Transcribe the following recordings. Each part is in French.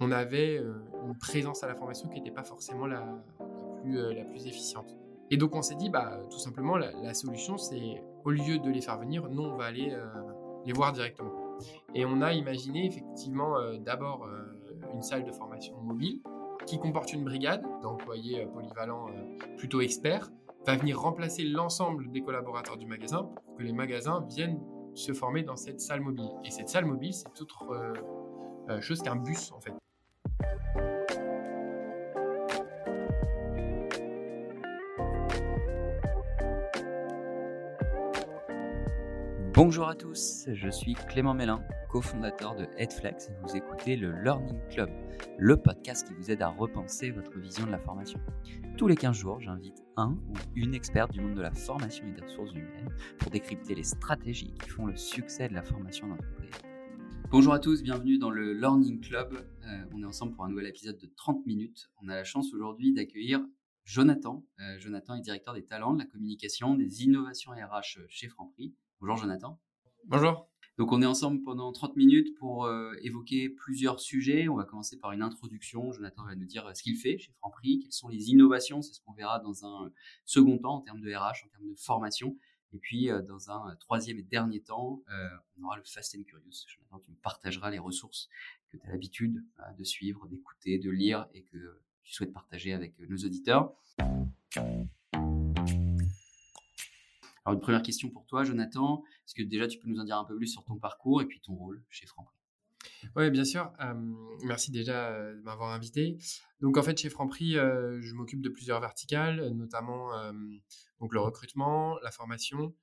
on avait une présence à la formation qui n'était pas forcément la, plus, la plus efficiente. Et donc on s'est dit, bah, tout simplement, la, solution, c'est au lieu de les faire venir, nous, on va aller les voir directement. Et on a imaginé effectivement d'abord une salle de formation mobile qui comporte une brigade d'employés polyvalents plutôt experts, va venir remplacer l'ensemble des collaborateurs du magasin pour que les magasins viennent se former dans cette salle mobile. Et cette salle mobile, c'est autre chose qu'un bus en fait. Bonjour à tous, je suis Clément Mélin, cofondateur de Headflex et vous écoutez le Learning Club, le podcast qui vous aide à repenser votre vision de la formation. Tous les 15 jours, j'invite un ou une experte du monde de la formation et des ressources humaines pour décrypter les stratégies qui font le succès de la formation d'entreprise. Bonjour à tous, bienvenue dans le Learning Club. Euh, on est ensemble pour un nouvel épisode de 30 minutes. On a la chance aujourd'hui d'accueillir Jonathan. Euh, Jonathan est directeur des talents, de la communication, des innovations RH chez Franprix. Bonjour Jonathan. Bonjour. Donc on est ensemble pendant 30 minutes pour euh, évoquer plusieurs sujets. On va commencer par une introduction. Jonathan va nous dire euh, ce qu'il fait chez Franprix, quelles sont les innovations, c'est ce qu'on verra dans un second temps en termes de RH, en termes de formation. Et puis euh, dans un troisième et dernier temps, on aura le Fast and Curious. Jonathan, tu me partageras les ressources que tu as l'habitude de suivre, d'écouter, de lire et que tu souhaites partager avec nos auditeurs. Alors, une première question pour toi, Jonathan. Est-ce que déjà tu peux nous en dire un peu plus sur ton parcours et puis ton rôle chez Franprix? Oui, bien sûr. merci déjà euh, de m'avoir invité. Donc, en fait, chez Franprix, euh, je m'occupe de plusieurs verticales, notamment donc le recrutement, la formation,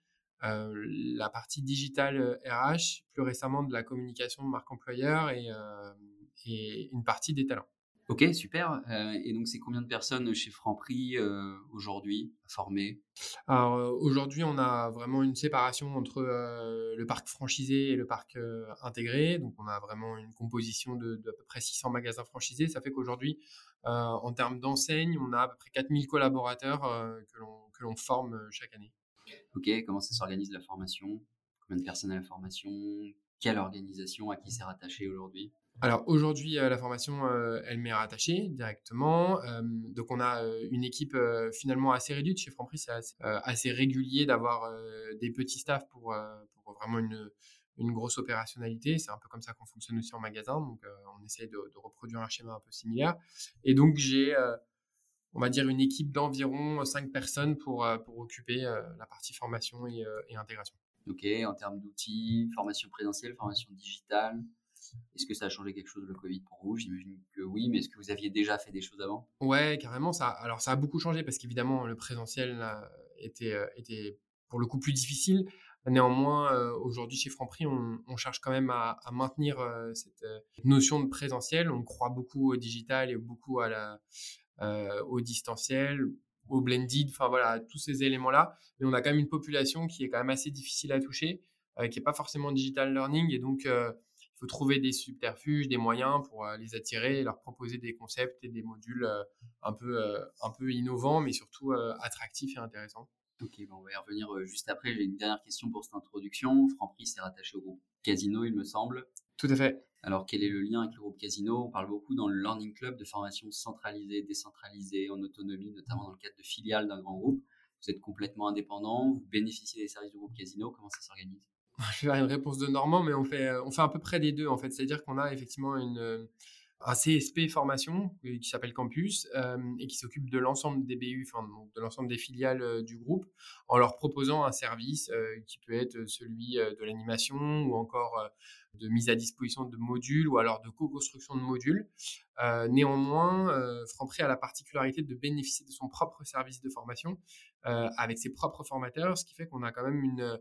euh, la partie digitale RH, plus récemment de la communication de marque employeur et, et une partie des talents. Ok, super. Euh, et donc, c'est combien de personnes chez Franprix euh, aujourd'hui à former? Alors, euh, aujourd'hui, on a vraiment une séparation entre le parc franchisé et le parc intégré. Donc, on a vraiment une composition de, de, à peu près 600 magasins franchisés. Ça fait qu'aujourd'hui, en termes d'enseigne, on a à peu près 4000 collaborateurs que l'on forme chaque année. Ok, comment ça s'organise la formation? Combien de personnes à la formation? Quelle organisation? À qui c'est rattaché aujourd'hui? Alors aujourd'hui, euh, la formation, euh, elle m'est rattachée directement. Euh, donc on a une équipe finalement assez réduite chez Franprix. C'est assez, régulier d'avoir des petits staffs pour, vraiment une, une grosse opérationnalité. C'est un peu comme ça qu'on fonctionne aussi en magasin. Donc on essaye de, reproduire un schéma un peu similaire. Et donc j'ai, on va dire, une équipe d'environ 5 personnes pour, pour occuper la partie formation et, et intégration. Ok, en termes d'outils, formation présentielle, formation digitale est-ce que ça a changé quelque chose le Covid pour vous? J'imagine que oui, mais est-ce que vous aviez déjà fait des choses avant? Ouais, carrément. Ça, alors ça a beaucoup changé parce qu'évidemment le présentiel était, euh, était pour le coup plus difficile. Néanmoins, euh, aujourd'hui chez Franprix, on, cherche quand même à, maintenir euh, cette notion de présentiel. On croit beaucoup au digital et beaucoup à la, au distanciel, au blended, enfin voilà, tous ces éléments-là. Mais on a quand même une population qui est quand même assez difficile à toucher, qui n'est pas forcément digital learning et donc il faut trouver des subterfuges, des moyens pour euh, les attirer et leur proposer des concepts et des modules euh, un, peu, euh, un peu innovants, mais surtout attractifs et intéressants. Ok, on va y revenir juste après. J'ai une dernière question pour cette introduction. Franprix est rattaché au groupe Casino, il me semble. Tout à fait. Alors, quel est le lien avec le groupe Casino? On parle beaucoup dans le Learning Club de formation centralisée, décentralisée, en autonomie, notamment dans le cadre de filiales d'un grand groupe. Vous êtes complètement indépendant, vous bénéficiez des services du groupe Casino. Comment ça s'organise? je vais faire une réponse de Normand, mais on fait, on fait à peu près des deux en fait. C'est-à-dire qu'on a effectivement une, un CSP formation euh, qui s'appelle Campus euh, et qui s'occupe de l'ensemble des BU, enfin de l'ensemble des filiales euh, du groupe, en leur proposant un service qui peut être celui de l'animation ou encore de mise à disposition de modules ou alors de co-construction de modules. néanmoins, Franprix a la particularité de bénéficier de son propre service de formation avec ses propres formateurs, ce qui fait qu'on a quand même une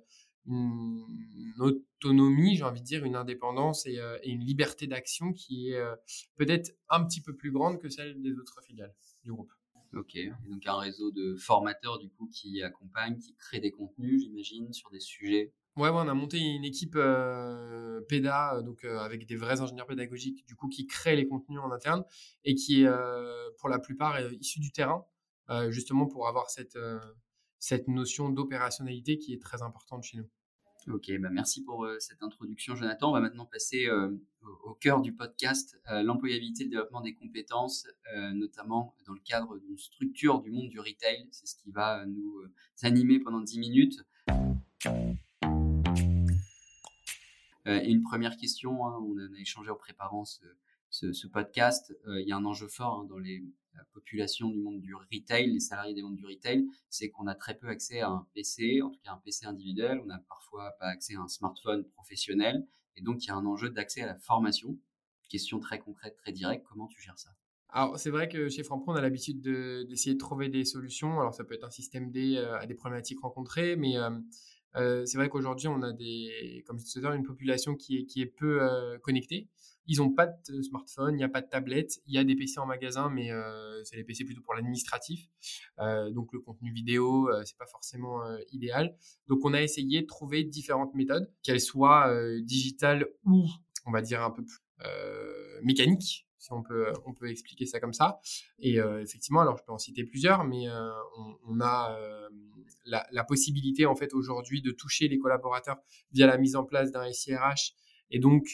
autonomie, j'ai envie de dire, une indépendance et, euh, une liberté d'action qui est euh, peut-être un petit peu plus grande que celle des autres filiales du groupe. Ok, et donc un réseau de formateurs du coup qui accompagnent, qui créent des contenus, j'imagine, sur des sujets. Ouais, on a monté une équipe euh, PEDA, donc avec des vrais ingénieurs pédagogiques, du coup, qui créent les contenus en interne et qui est pour la plupart issu du terrain, justement pour avoir cette cette notion d'opérationnalité qui est très importante chez nous. Ok, bah merci pour cette introduction, Jonathan. On va maintenant passer au cœur du podcast, l'employabilité, le développement des compétences, notamment dans le cadre d'une structure du monde du retail. C'est ce qui va nous animer pendant 10 minutes. Une première question, hein, on en a échangé en préparant ce, podcast. il y a un enjeu fort hein, dans les la population du monde du retail, les salariés des mondes du retail, c'est qu'on a très peu accès à un PC, en tout cas un PC individuel, on n'a parfois pas accès à un smartphone professionnel, et donc il y a un enjeu d'accès à la formation. Question très concrète, très directe, comment tu gères ça? Alors, c'est vrai que chez Franpro, on a l'habitude d'essayer de, trouver des solutions. Alors, ça peut être un système D euh, à des problématiques rencontrées, mais euh, euh, c'est vrai qu'aujourd'hui, on a des, comme je disais, une population qui est, qui est peu connectée. Ils n'ont pas de smartphone, il n'y a pas de tablette, il y a des PC en magasin, mais euh, c'est les PC plutôt pour l'administratif. Euh, donc le contenu vidéo, euh, c'est pas forcément idéal. Donc on a essayé de trouver différentes méthodes, qu'elles soient digitales ou, on va dire, un peu plus mécaniques, si on peut, on peut expliquer ça comme ça. Et effectivement, alors je peux en citer plusieurs, mais on, on, a la, la, possibilité en fait aujourd'hui de toucher les collaborateurs via la mise en place d'un SIRH et donc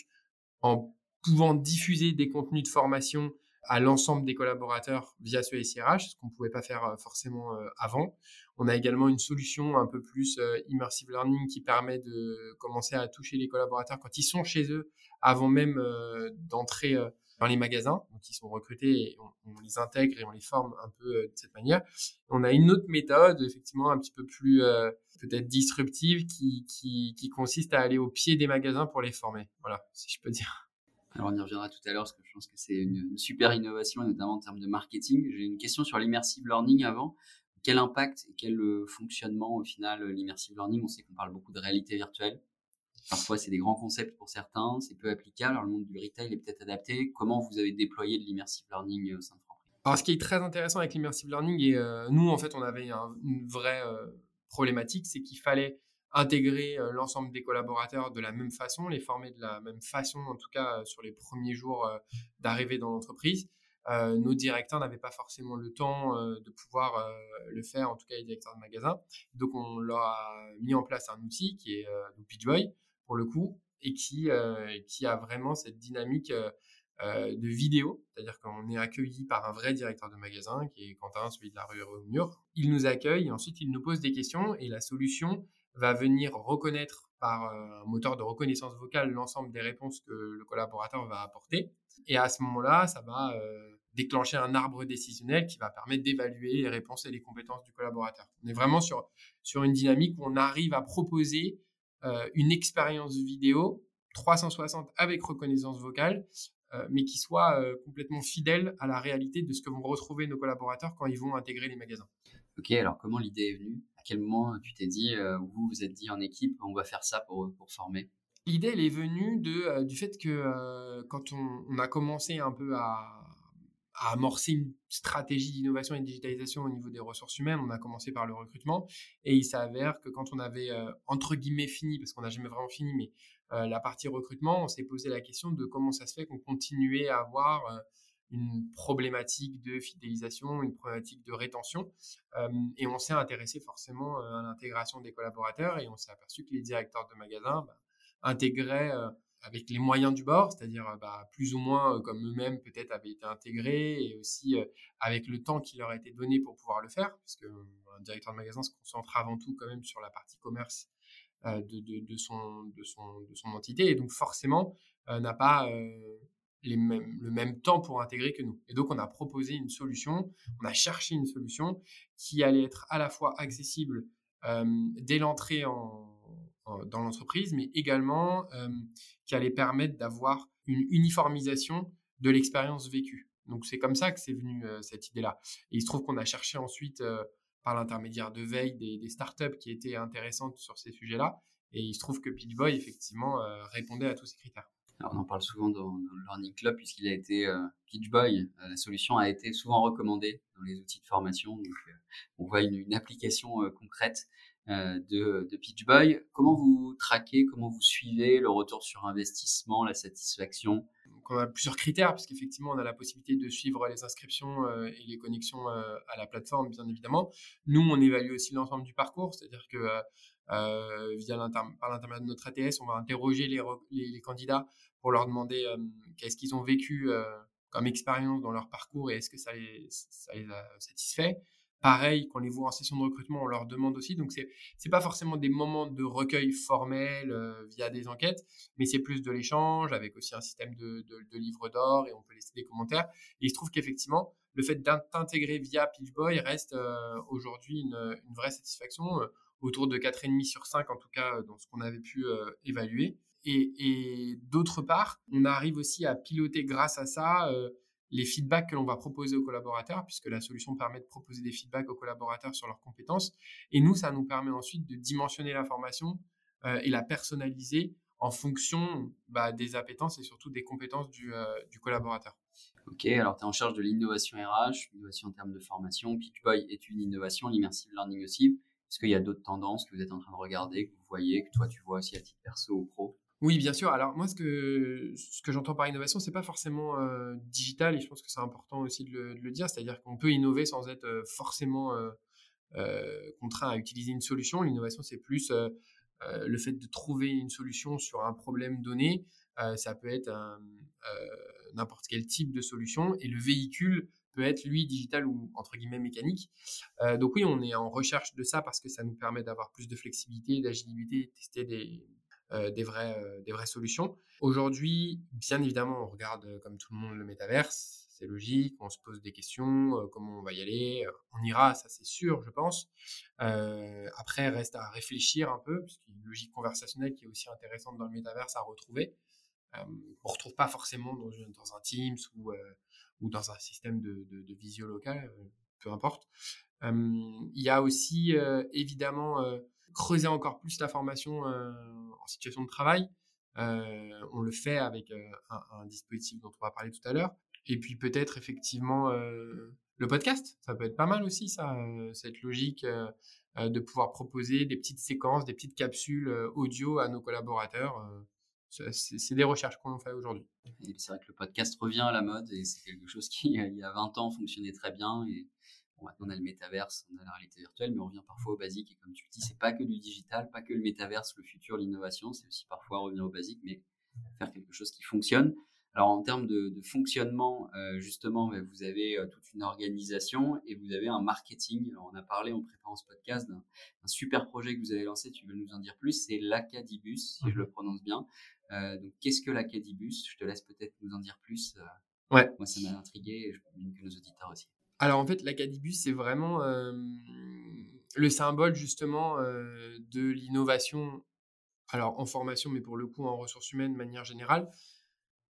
en pouvant diffuser des contenus de formation à l'ensemble des collaborateurs via ce SIRH, ce qu'on ne pouvait pas faire euh, forcément euh, avant. On a également une solution un peu plus euh, immersive learning qui permet de commencer à toucher les collaborateurs quand ils sont chez eux, avant même d'entrer dans les magasins. Donc, ils sont recrutés et on, les intègre et on les forme un peu de cette manière. On a une autre méthode, effectivement, un petit peu plus peut-être disruptive, qui, consiste à aller au pied des magasins pour les former. Voilà, si je peux dire. Alors on y reviendra tout à l'heure parce que je pense que c'est une, super innovation, notamment en termes de marketing. J'ai une question sur l'immersive learning avant. Quel impact et quel euh, fonctionnement au final euh, l'immersive learning? On sait qu'on parle beaucoup de réalité virtuelle. Parfois c'est des grands concepts pour certains, c'est peu applicable. Alors le monde du retail est peut-être adapté. Comment vous avez déployé de l'immersive learning au sein de Franprix? Alors ce qui est très intéressant avec l'immersive learning et euh, nous en fait on avait une vraie problématique, c'est qu'il fallait intégrer euh, l'ensemble des collaborateurs de la même façon, les former de la même façon, en tout cas euh, sur les premiers jours euh, d'arrivée dans l'entreprise. nos directeurs n'avaient pas forcément le temps de pouvoir le faire, en tout cas les directeurs de magasin. Donc on leur a mis en place un outil qui est euh, PitchBoy pour le coup et qui, qui a vraiment cette dynamique de vidéo, c'est-à-dire qu'on est accueilli par un vrai directeur de magasin qui est Quentin, celui de la rue au mur. Il nous accueille et ensuite il nous pose des questions et la solution va venir reconnaître par euh, un moteur de reconnaissance vocale l'ensemble des réponses que le collaborateur va apporter. Et à ce moment-là, ça va euh, déclencher un arbre décisionnel qui va permettre d'évaluer les réponses et les compétences du collaborateur. On est vraiment sur, sur une dynamique où on arrive à proposer euh, une expérience vidéo 360 avec reconnaissance vocale, mais qui soit complètement fidèle à la réalité de ce que vont retrouver nos collaborateurs quand ils vont intégrer les magasins. Ok, alors comment l'idée est venue? À quel moment tu t'es dit, euh, vous vous êtes dit en équipe, on va faire ça pour, pour former? L'idée, elle est venue de, euh, du fait que euh, quand on, a commencé un peu à, amorcer une stratégie d'innovation et de digitalisation au niveau des ressources humaines, on a commencé par le recrutement et il s'avère que quand on avait entre guillemets fini, parce qu'on n'a jamais vraiment fini, mais la partie recrutement, on s'est posé la question de comment ça se fait qu'on continuait à avoir une problématique de fidélisation, une problématique de rétention. Euh, et on s'est intéressé forcément euh, à l'intégration des collaborateurs et on s'est aperçu que les directeurs de magasins bah, intégraient euh, avec les moyens du bord, c'est-à-dire bah, plus ou moins comme eux-mêmes peut-être avaient été intégrés et aussi avec le temps qui leur a été donné pour pouvoir le faire, parce qu'un directeur de magasin se concentre avant tout quand même sur la partie commerce de, son, de, son, de son entité et donc forcément n'a pas le même temps pour intégrer que nous. Et donc, on a proposé une solution, on a cherché une solution qui allait être à la fois accessible euh, dès l'entrée en, dans l'entreprise, mais également euh, qui allait permettre d'avoir une uniformisation de l'expérience vécue. Donc, c'est comme ça que c'est venu euh, cette idée-là. Et il se trouve qu'on a cherché ensuite, par l'intermédiaire de veille, des, startups qui étaient intéressantes sur ces sujets-là. Et il se trouve que Pitchboy, effectivement, répondait à tous ces critères on en parle souvent dans, le Learning Club puisqu'il a été euh, Pitchboy. Euh, la solution a été souvent recommandée dans les outils de formation. Donc, euh, on voit une, application concrète de, de Pitchboy. Comment vous traquez, comment vous suivez le retour sur investissement, la satisfaction? On a plusieurs critères, parce qu'effectivement, on a la possibilité de suivre les inscriptions et les connexions à la plateforme, bien évidemment. Nous, on évalue aussi l'ensemble du parcours, c'est-à-dire que via par l'intermédiaire de notre ATS, on va interroger les, les, candidats pour leur demander qu'est-ce qu'ils ont vécu comme expérience dans leur parcours et est-ce que ça les, ça les a satisfaits. Pareil, quand on les voit en session de recrutement, on leur demande aussi. Donc, c'est n'est pas forcément des moments de recueil formel euh, via des enquêtes, mais c'est plus de l'échange avec aussi un système de, de, livres d'or et on peut laisser des commentaires. Et il se trouve qu'effectivement, le fait d'intégrer via Pitchboy reste euh, aujourd'hui une, une, vraie satisfaction, euh, autour de 4,5 sur 5 en tout cas dans ce qu'on avait pu évaluer. Et, et d'autre part, on arrive aussi à piloter grâce à ça les feedbacks que l'on va proposer aux collaborateurs, puisque la solution permet de proposer des feedbacks aux collaborateurs sur leurs compétences. Et nous, ça nous permet ensuite de dimensionner l'information euh, et la personnaliser en fonction bah, des appétences et surtout des compétences du, euh, collaborateur. Ok, alors tu es en charge de l'innovation RH, l'innovation en termes de formation. Pitchboy est une innovation, l'immersive learning aussi. Est-ce qu'il y a d'autres tendances que vous êtes en train de regarder, que vous voyez, que toi tu vois aussi à titre perso ou pro? Oui, bien sûr. Alors moi, ce que, j'entends par innovation, c'est pas forcément euh, digital, et je pense que c'est important aussi de le, dire, c'est-à-dire qu'on peut innover sans être euh, forcément euh, contraint à utiliser une solution. L'innovation, c'est plus le fait de trouver une solution sur un problème donné. ça peut être n'importe quel type de solution, et le véhicule peut être lui digital ou entre guillemets mécanique. donc oui, on est en recherche de ça parce que ça nous permet d'avoir plus de flexibilité, d'agilité, tester des, des, vraies, euh, des vraies solutions. Aujourd'hui, bien évidemment, on regarde euh, comme tout le monde le métaverse. C'est logique, on se pose des questions, comment on va y aller. On ira, ça c'est sûr, je pense. après, reste à réfléchir un peu, puisqu'il y a une logique conversationnelle qui est aussi intéressante dans le métaverse à retrouver. on ne retrouve pas forcément dans, dans un Teams ou, ou dans un système de, de, visio local, peu importe. il y a aussi évidemment creuser encore plus la formation euh, en situation de travail. Euh, on le fait avec euh, un, dispositif dont on va parler tout à l'heure. Et puis peut-être effectivement le podcast, ça peut être pas mal aussi, ça, cette logique de pouvoir proposer des petites séquences, des petites capsules audio à nos collaborateurs. c'est des recherches qu'on fait aujourd'hui. C'est vrai que le podcast revient à la mode et c'est quelque chose qui, il y a 20 ans, fonctionnait très bien. Et maintenant, on a le métaverse, on a la réalité virtuelle, mais on revient parfois au basique. Et comme tu le dis, c'est pas que du digital, pas que le métaverse, le futur, l'innovation. C'est aussi parfois revenir au basique, mais faire quelque chose qui fonctionne. Alors, en termes de, fonctionnement, euh, justement, bah, vous avez euh, toute une organisation et vous avez un marketing. Alors, on a parlé en préparant ce podcast d'un super projet que vous avez lancé. Tu veux nous en dire plus? C'est l'Acadibus, si je le mhm. prononce bien. Euh, donc, qu'est-ce que l'Acadibus? Je te laisse peut-être nous en dire plus. ouais. Moi, ça m'a intrigué et je que nos auditeurs aussi. Alors en fait, l'Acadibus, c'est vraiment euh, le symbole justement euh, de l'innovation, alors en formation, mais pour le coup en ressources humaines de manière générale.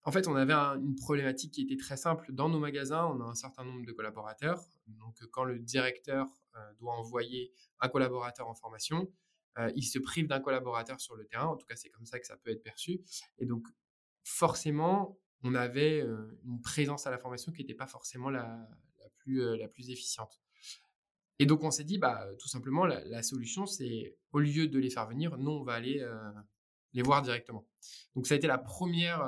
En fait, on avait une problématique qui était très simple. Dans nos magasins, on a un certain nombre de collaborateurs. Donc quand le directeur euh, doit envoyer un collaborateur en formation, il se prive d'un collaborateur sur le terrain. En tout cas, c'est comme ça que ça peut être perçu. Et donc forcément, on avait une présence à la formation qui n'était pas forcément la, euh, la plus efficiente. Et donc on s'est dit, bah, tout simplement, la, solution, c'est au lieu de les faire venir, nous, on va aller euh, les voir directement. Donc ça a été la première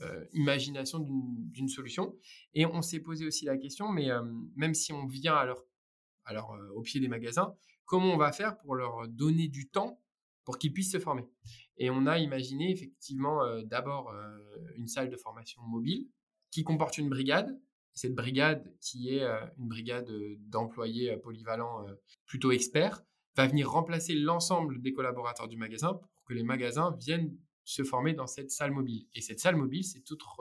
euh, imagination d'une solution. Et on s'est posé aussi la question, mais même si on vient alors au pied des magasins, comment on va faire pour leur donner du temps pour qu'ils puissent se former? Et on a imaginé effectivement d'abord une salle de formation mobile qui comporte une brigade cette brigade, qui est euh, une brigade euh, d'employés euh, polyvalents plutôt experts, va venir remplacer l'ensemble des collaborateurs du magasin pour que les magasins viennent se former dans cette salle mobile. Et cette salle mobile, c'est autre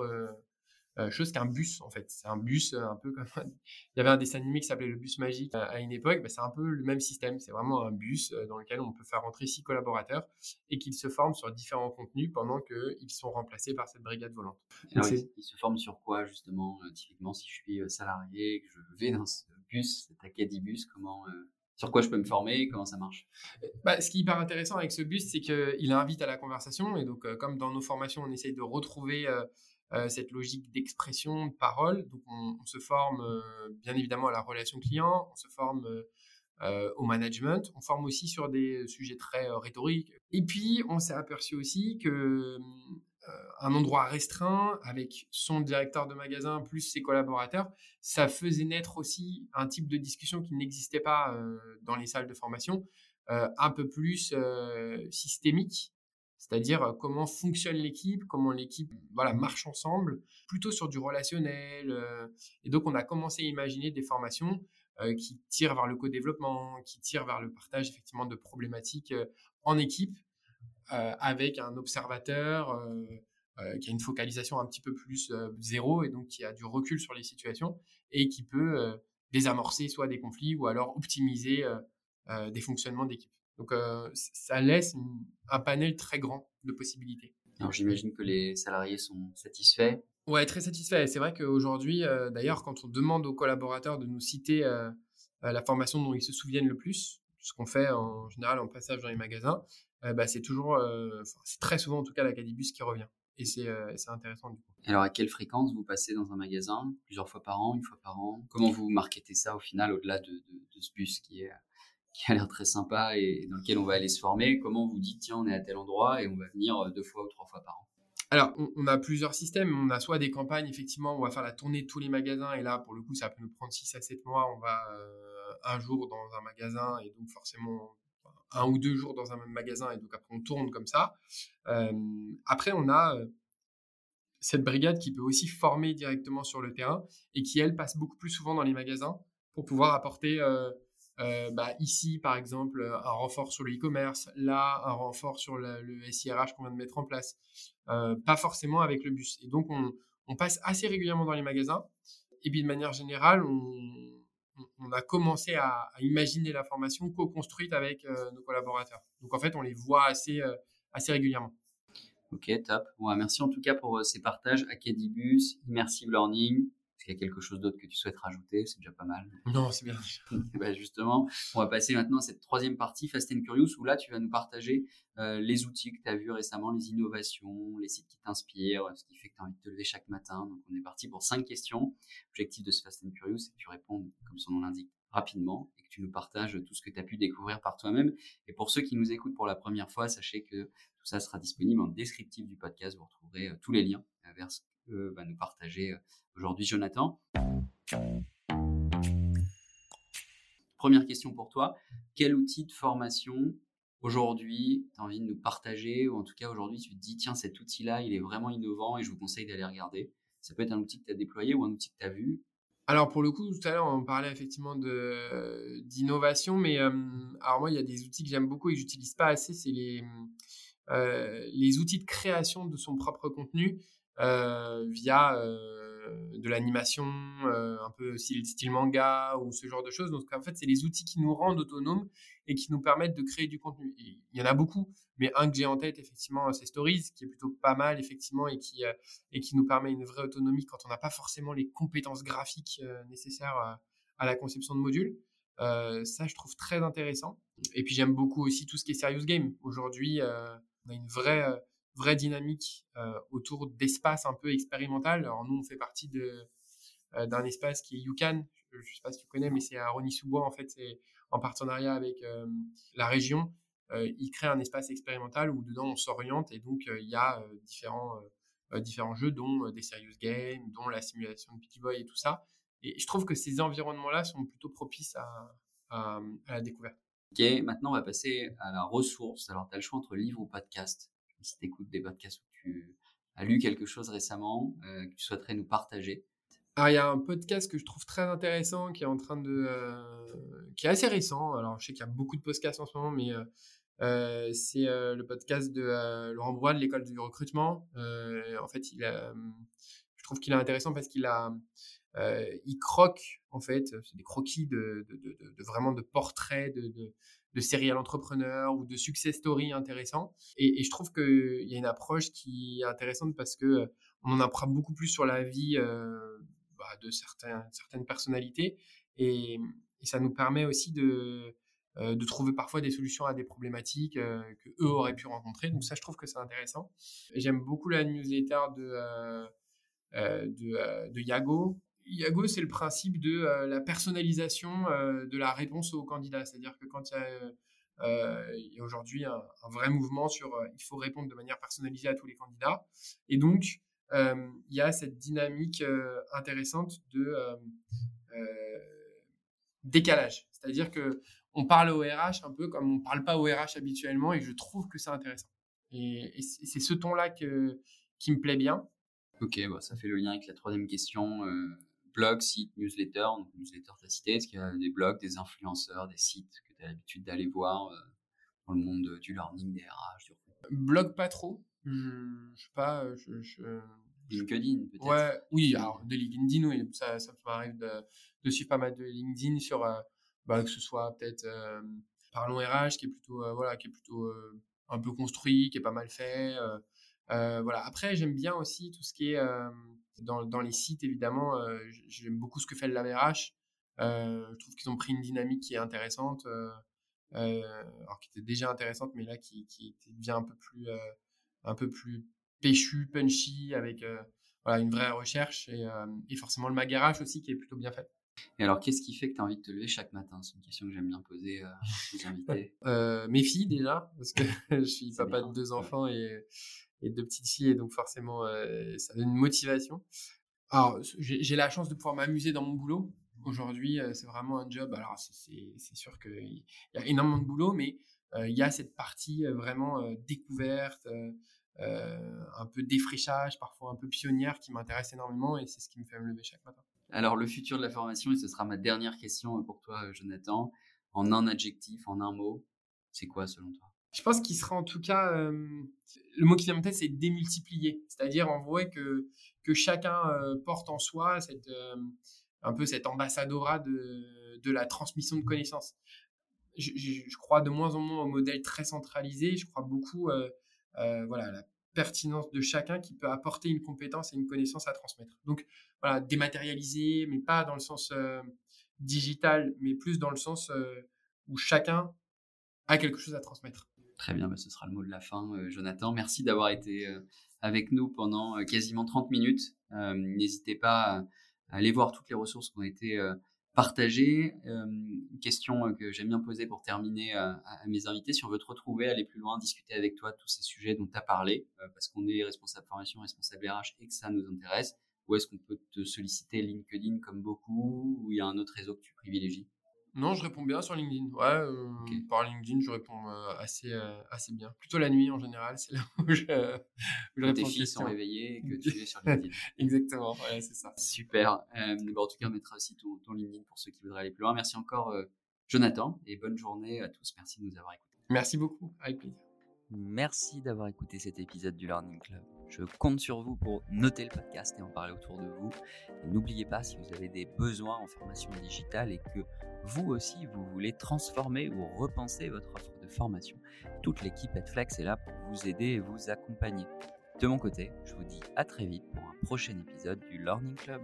euh, chose qu'un bus en fait. C'est un bus euh, un peu comme il y avait un dessin animé qui s'appelait le bus magique à, une époque. Bah, c'est un peu le même système. C'est vraiment un bus euh, dans lequel on peut faire rentrer six collaborateurs et qu'ils se forment sur différents contenus pendant qu'ils sont remplacés par cette brigade volante. ils, se forment sur quoi justement Typiquement, si je suis salarié, que je vais dans ce bus, cet acadibus, comment sur quoi je peux me former, comment ça marche? Bah, Ce qui est hyper intéressant avec ce bus, c'est qu'il invite à la conversation. Et donc, comme dans nos formations, on essaye de retrouver euh, cette logique d'expression, de parole. Donc on, se forme euh, bien évidemment à la relation client, on se forme euh, au management, on forme aussi sur des sujets très rhétoriques. Et puis on s'est aperçu aussi que un endroit restreint avec son directeur de magasin plus ses collaborateurs, ça faisait naître aussi un type de discussion qui n'existait pas dans les salles de formation. un peu plus systémique, c'est-à-dire comment fonctionne l'équipe, comment l'équipe voilà, marche ensemble, plutôt sur du relationnel. et donc, on a commencé à imaginer des formations qui tirent vers le co-développement, qui tirent vers le partage effectivement de problématiques en équipe, avec un observateur qui a une focalisation un petit peu plus zéro et donc qui a du recul sur les situations et qui peut désamorcer soit des conflits ou alors optimiser des fonctionnements d'équipe. Donc, euh, ça laisse un panel très grand de possibilités. Alors, j'imagine que les salariés sont satisfaits. Ouais, très satisfaits. C'est vrai qu'aujourd'hui, euh, d'ailleurs, quand on demande aux collaborateurs de nous citer euh, la formation dont ils se souviennent le plus, ce qu'on fait en général en passage dans les magasins, bah, c'est toujours, c'est très souvent en tout cas l'Acadibus qui revient. Et c'est intéressant du coup. Alors, à quelle fréquence vous passez dans un magasin? Plusieurs fois par an, une fois par an? Comment vous marketez ça au final, au-delà de, de, ce bus qui est qui a l'air très sympa et dans lequel on va aller se former, comment vous dites, tiens, on est à tel endroit et on va venir euh, deux fois ou trois fois par an? Alors, on, a plusieurs systèmes. On a soit des campagnes, effectivement, on va faire la tournée de tous les magasins. Et là, pour le coup, ça peut nous prendre 6 à 7 mois. On va euh, un jour dans un magasin et donc forcément un ou deux jours dans un même magasin. Et donc après, on tourne comme ça. Euh, après, on a cette brigade qui peut aussi former directement sur le terrain et qui, elle, passe beaucoup plus souvent dans les magasins pour pouvoir apporter euh, bah, ici, par exemple, un renfort sur le e-commerce, là, un renfort sur le SIRH qu'on vient de mettre en place, euh, pas forcément avec le bus. Et donc, on, passe assez régulièrement dans les magasins. Et puis, de manière générale, on, a commencé à, imaginer la formation co-construite avec euh, nos collaborateurs. Donc, en fait, on les voit assez, assez régulièrement. Ok, top. Bon, merci en tout cas pour ces partages. Acadibus, Immersive Learning, est-ce qu'il y a quelque chose d'autre que tu souhaites rajouter C'est déjà pas mal. Non, c'est bien. bah justement, on va passer maintenant à cette troisième partie, Fast and Curious, où là, tu vas nous partager euh, les outils que tu as vus récemment, les innovations, les sites qui t'inspirent, ce qui fait que tu as envie de te lever chaque matin. Donc, on est parti pour cinq questions. L'objectif de ce Fast and Curious, c'est que tu répondes, comme son nom l'indique, rapidement et que tu nous partages tout ce que tu as pu découvrir par toi-même. Et pour ceux qui nous écoutent pour la première fois, sachez que tout ça sera disponible en descriptif du podcast. Vous retrouverez euh, tous les liens vers ce que va nous partager euh, aujourd'hui Jonathan. Première question pour toi. Quel outil de formation aujourd'hui tu as envie de nous partager? Ou en tout cas aujourd'hui tu te dis tiens cet outil-là il est vraiment innovant et je vous conseille d'aller regarder. Ça peut être un outil que tu as déployé ou un outil que tu as vu? Alors pour le coup, tout à l'heure on parlait effectivement de d'innovation, mais euh, alors moi il y a des outils que j'aime beaucoup et que j'utilise pas assez, c'est les euh, les outils de création de son propre contenu euh, via euh, de l'animation, euh, un peu style, manga ou ce genre de choses. Donc en fait, c'est les outils qui nous rendent autonomes et qui nous permettent de créer du contenu. il y en a beaucoup, mais un que j'ai en tête, effectivement, c'est Stories, qui est plutôt pas mal, effectivement, et qui, euh, et qui nous permet une vraie autonomie quand on n'a pas forcément les compétences graphiques nécessaires à la conception de modules. ça, je trouve très intéressant. Et puis j'aime beaucoup aussi tout ce qui est serious game. Aujourd'hui, on a une vraie vraie dynamique euh, autour d'espaces un peu expérimental. Alors nous, on fait partie de, euh, d'un espace qui est UCAN. Je ne sais pas si tu connais, mais c'est à Rony-sous-Bois. En fait, c'est en partenariat avec euh, la région. il crée un espace expérimental où dedans on s'oriente et donc il y a différents, différents jeux, dont des serious games, dont la simulation de Petit Boy et tout ça. Et je trouve que ces environnements-là sont plutôt propices à, à, à la découverte. Ok, maintenant on va passer à la ressource. Alors, tu as le choix entre livre ou podcast? Si tu écoutes des podcasts où tu as lu quelque chose récemment euh, que tu souhaiterais nous partager alors, il y a un podcast que je trouve très intéressant qui est en train de. Euh, qui est assez récent. Alors, je sais qu'il y a beaucoup de podcasts en ce moment, mais euh, c'est le podcast de Laurent Brois de l'école du recrutement. en fait, je trouve qu'il est intéressant parce qu'il a. il croque, en fait, c'est des croquis de, de, de, vraiment de portraits de, de serial entrepreneurs ou de success story intéressants. Et, je trouve qu'il y a une approche qui est intéressante parce que euh, on en apprend beaucoup plus sur la vie euh, bah, de certaines personnalités et, ça nous permet aussi de, euh, de trouver parfois des solutions à des problématiques que eux auraient pu rencontrer. Donc ça, je trouve que c'est intéressant. J'aime beaucoup la newsletter de, de, de Yago Yago, c'est le principe de euh, la personnalisation euh, de la réponse au candidat. C'est-à-dire que quand il y a, euh, aujourd'hui un, vrai mouvement sur il faut répondre de manière personnalisée à tous les candidats. Et donc, il y a cette dynamique intéressante de décalage. C'est-à-dire que on parle au RH un peu comme on parle pas au RH habituellement et je trouve que c'est intéressant. Et, c'est ce ton-là qui me plaît bien. Ok, bon, ça fait le lien avec la troisième question. Blog, site, newsletter. Donc, newsletter, tu as cité. Est-ce qu'il y a des blogs, des influenceurs, des sites que tu as l'habitude d'aller voir euh, dans le monde du learning, des RH du... Blog, pas trop. Je, je sais pas. Je, LinkedIn, peut-être. Ouais, oui, alors de LinkedIn, oui. Ça, ça m'arrive de, de, suivre pas mal de LinkedIn sur, euh, bah, que ce soit peut-être Parlons RH, qui est plutôt, voilà, qui est plutôt un peu construit, qui est pas mal fait. Euh, euh, voilà. Après, j'aime bien aussi tout ce qui est euh, dans, dans, les sites, évidemment. j'aime beaucoup ce que fait le LabRH. je trouve qu'ils ont pris une dynamique qui est intéressante, alors qui était déjà intéressante, mais là qui, qui devient un peu plus, un peu plus péchu, punchy, avec voilà, une vraie recherche et, et forcément le MagRH aussi qui est plutôt bien fait. Et alors, qu'est-ce qui fait que tu as envie de te lever chaque matin? C'est une question que j'aime bien poser aux invités. Euh, mes filles, déjà, parce que je suis papa de deux enfants et, et deux petites filles, et donc forcément, euh, ça donne une motivation. Alors, j'ai la chance de pouvoir m'amuser dans mon boulot. Aujourd'hui, euh, c'est vraiment un job. Alors, c'est sûr qu'il y a énormément de boulot, mais il y a cette partie vraiment découverte, un peu défrichage, parfois un peu pionnière qui m'intéresse énormément et c'est ce qui me fait me lever chaque matin. Alors, le futur de la formation, et ce sera ma dernière question pour toi, Jonathan, en un adjectif, en un mot, c'est quoi selon toi? Je pense qu'il sera en tout cas, euh, le mot qui vient me tête, c'est démultiplier. C'est-à-dire, en vrai, que, que chacun euh, porte en soi cette, euh, un peu cet ambassadorat de, de la transmission de connaissances. Je, je, crois de moins en moins au modèle très centralisé. Je crois beaucoup, voilà, la pertinence de chacun qui peut apporter une compétence et une connaissance à transmettre. Donc voilà, dématérialisé, mais pas dans le sens digital, mais plus dans le sens où chacun a quelque chose à transmettre. Très bien, bah, ce sera le mot de la fin, euh, Jonathan. Merci d'avoir été avec nous pendant quasiment 30 minutes. N'hésitez pas à aller voir toutes les ressources qui ont été partager. une question que j'aime bien poser pour terminer à, mes invités. Si on veut te retrouver, aller plus loin, discuter avec toi de tous ces sujets dont tu as parlé, parce qu'on est responsable formation, responsable RH et que ça nous intéresse, où est-ce qu'on peut te solliciter? LinkedIn comme beaucoup, ou il y a un autre réseau que tu privilégies? Non, je réponds bien sur LinkedIn. Ouais, euh, par LinkedIn, je réponds euh, assez, euh, assez bien. Plutôt la nuit en général, c'est là où je, où je Tes filles sont réveillées et que tu es sur LinkedIn. Exactement, ouais, c'est ça. Super. en tout cas, on mettra aussi ton, ton, LinkedIn pour ceux qui voudraient aller plus loin. Merci encore, Jonathan, et bonne journée à tous. Merci de nous avoir écoutés. Merci beaucoup, avec plaisir. Merci d'avoir écouté cet épisode du Learning Club. Je compte sur vous pour noter le podcast et en parler autour de vous. Et n'oubliez pas, si vous avez des besoins en formation digitale et que vous aussi, vous voulez transformer ou repenser votre offre de formation, toute l'équipe Edflex est là pour vous aider et vous accompagner. De mon côté, je vous dis à très vite pour un prochain épisode du Learning Club.